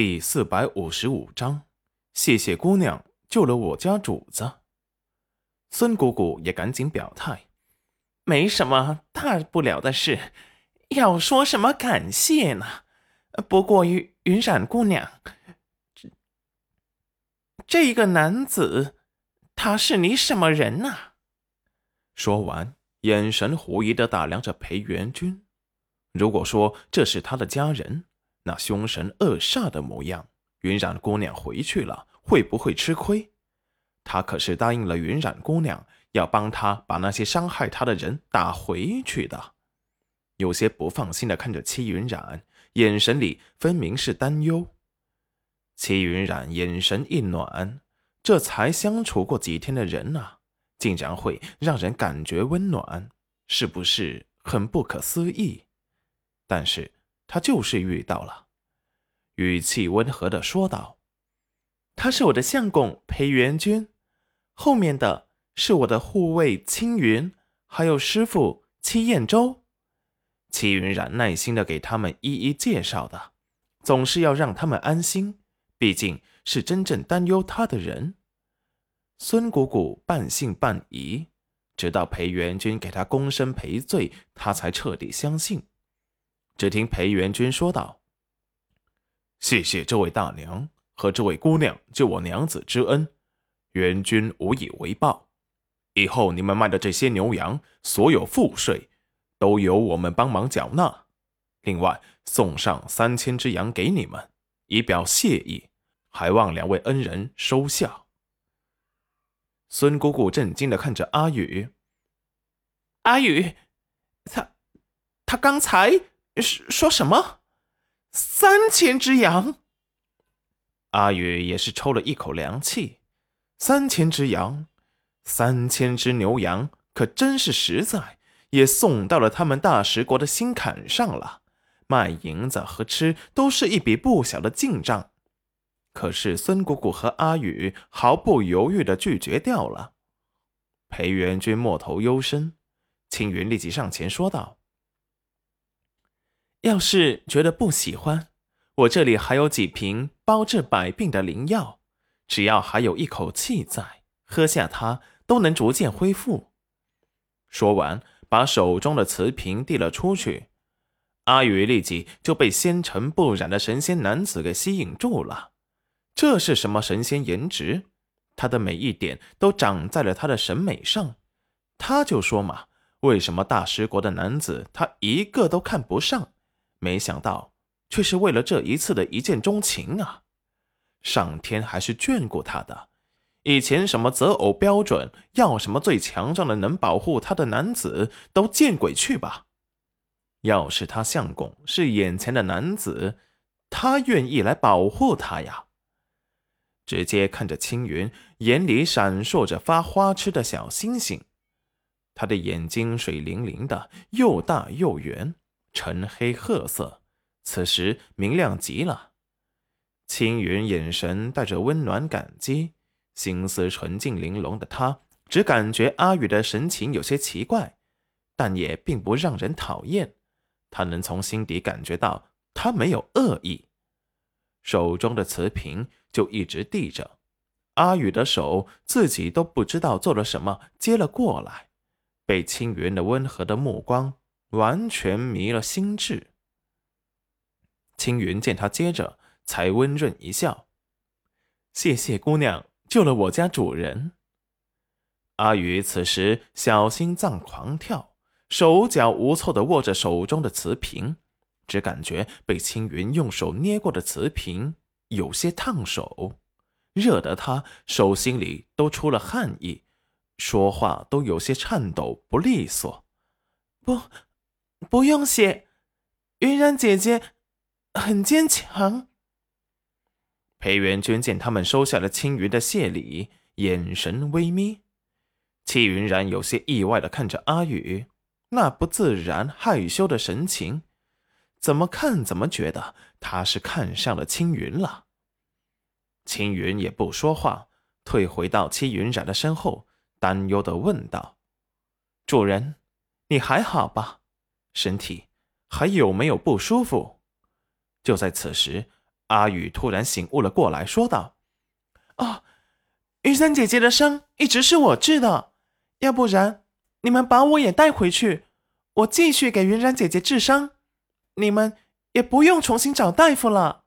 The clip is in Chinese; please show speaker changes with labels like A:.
A: 第四百五十五章，谢谢姑娘救了我家主子。孙姑姑也赶紧表态：“
B: 没什么大不了的事，要说什么感谢呢？不过云云染姑娘，这这个男子，他是你什么人呐？”
A: 说完，眼神狐疑的打量着裴元君。如果说这是他的家人，那凶神恶煞的模样，云染姑娘回去了会不会吃亏？他可是答应了云染姑娘，要帮他把那些伤害他的人打回去的。有些不放心的看着戚云染，眼神里分明是担忧。戚云染眼神一暖，这才相处过几天的人啊，竟然会让人感觉温暖，是不是很不可思议？但是。他就是遇到了，语气温和的说道：“
B: 他是我的相公裴元君，后面的是我的护卫青云，还有师傅戚彦周。”
A: 戚云染耐心的给他们一一介绍的，总是要让他们安心，毕竟是真正担忧他的人。孙姑姑半信半疑，直到裴元君给他躬身赔罪，他才彻底相信。只听裴元君说道：“谢谢这位大娘和这位姑娘救我娘子之恩，元君无以为报。以后你们卖的这些牛羊，所有赋税都由我们帮忙缴纳。另外送上三千只羊给你们，以表谢意，还望两位恩人收下。”孙姑姑震惊的看着阿宇：“
B: 阿宇，他他刚才……”说什么？三千只羊？
A: 阿宇也是抽了一口凉气。三千只羊，三千只牛羊，可真是实在，也送到了他们大食国的心坎上了。卖银子和吃都是一笔不小的进账。可是孙姑姑和阿宇毫不犹豫的拒绝掉了。裴元君莫头幽深，青云立即上前说道。
B: 要是觉得不喜欢，我这里还有几瓶包治百病的灵药，只要还有一口气在，喝下它都能逐渐恢复。
A: 说完，把手中的瓷瓶递了出去。阿宇立即就被纤尘不染的神仙男子给吸引住了。这是什么神仙颜值？他的每一点都长在了他的审美上。他就说嘛，为什么大食国的男子他一个都看不上？没想到，却是为了这一次的一见钟情啊！上天还是眷顾他的。以前什么择偶标准，要什么最强壮的能保护他的男子，都见鬼去吧！要是他相公是眼前的男子，他愿意来保护他呀！直接看着青云，眼里闪烁着发花痴的小星星。他的眼睛水灵灵的，又大又圆。沉黑褐色，此时明亮极了。青云眼神带着温暖感激，心思纯净玲珑的他，只感觉阿宇的神情有些奇怪，但也并不让人讨厌。他能从心底感觉到他没有恶意，手中的瓷瓶就一直递着。阿宇的手自己都不知道做了什么，接了过来，被青云的温和的目光。完全迷了心智。青云见他接着，才温润一笑：“谢谢姑娘救了我家主人。”阿宇此时小心脏狂跳，手脚无措的握着手中的瓷瓶，只感觉被青云用手捏过的瓷瓶有些烫手，热得他手心里都出了汗意，说话都有些颤抖不利索。
B: 不。不用谢，云然姐姐很坚强。
A: 裴元君见他们收下了青云的谢礼，眼神微眯。戚云然有些意外的看着阿宇，那不自然、害羞的神情，怎么看怎么觉得他是看上了青云了。青云也不说话，退回到戚云染的身后，担忧的问道：“主人，你还好吧？”身体还有没有不舒服？就在此时，阿宇突然醒悟了过来，说道：“
B: 啊，云山姐姐的伤一直是我治的，要不然你们把我也带回去，我继续给云然姐姐治伤，你们也不用重新找大夫了。”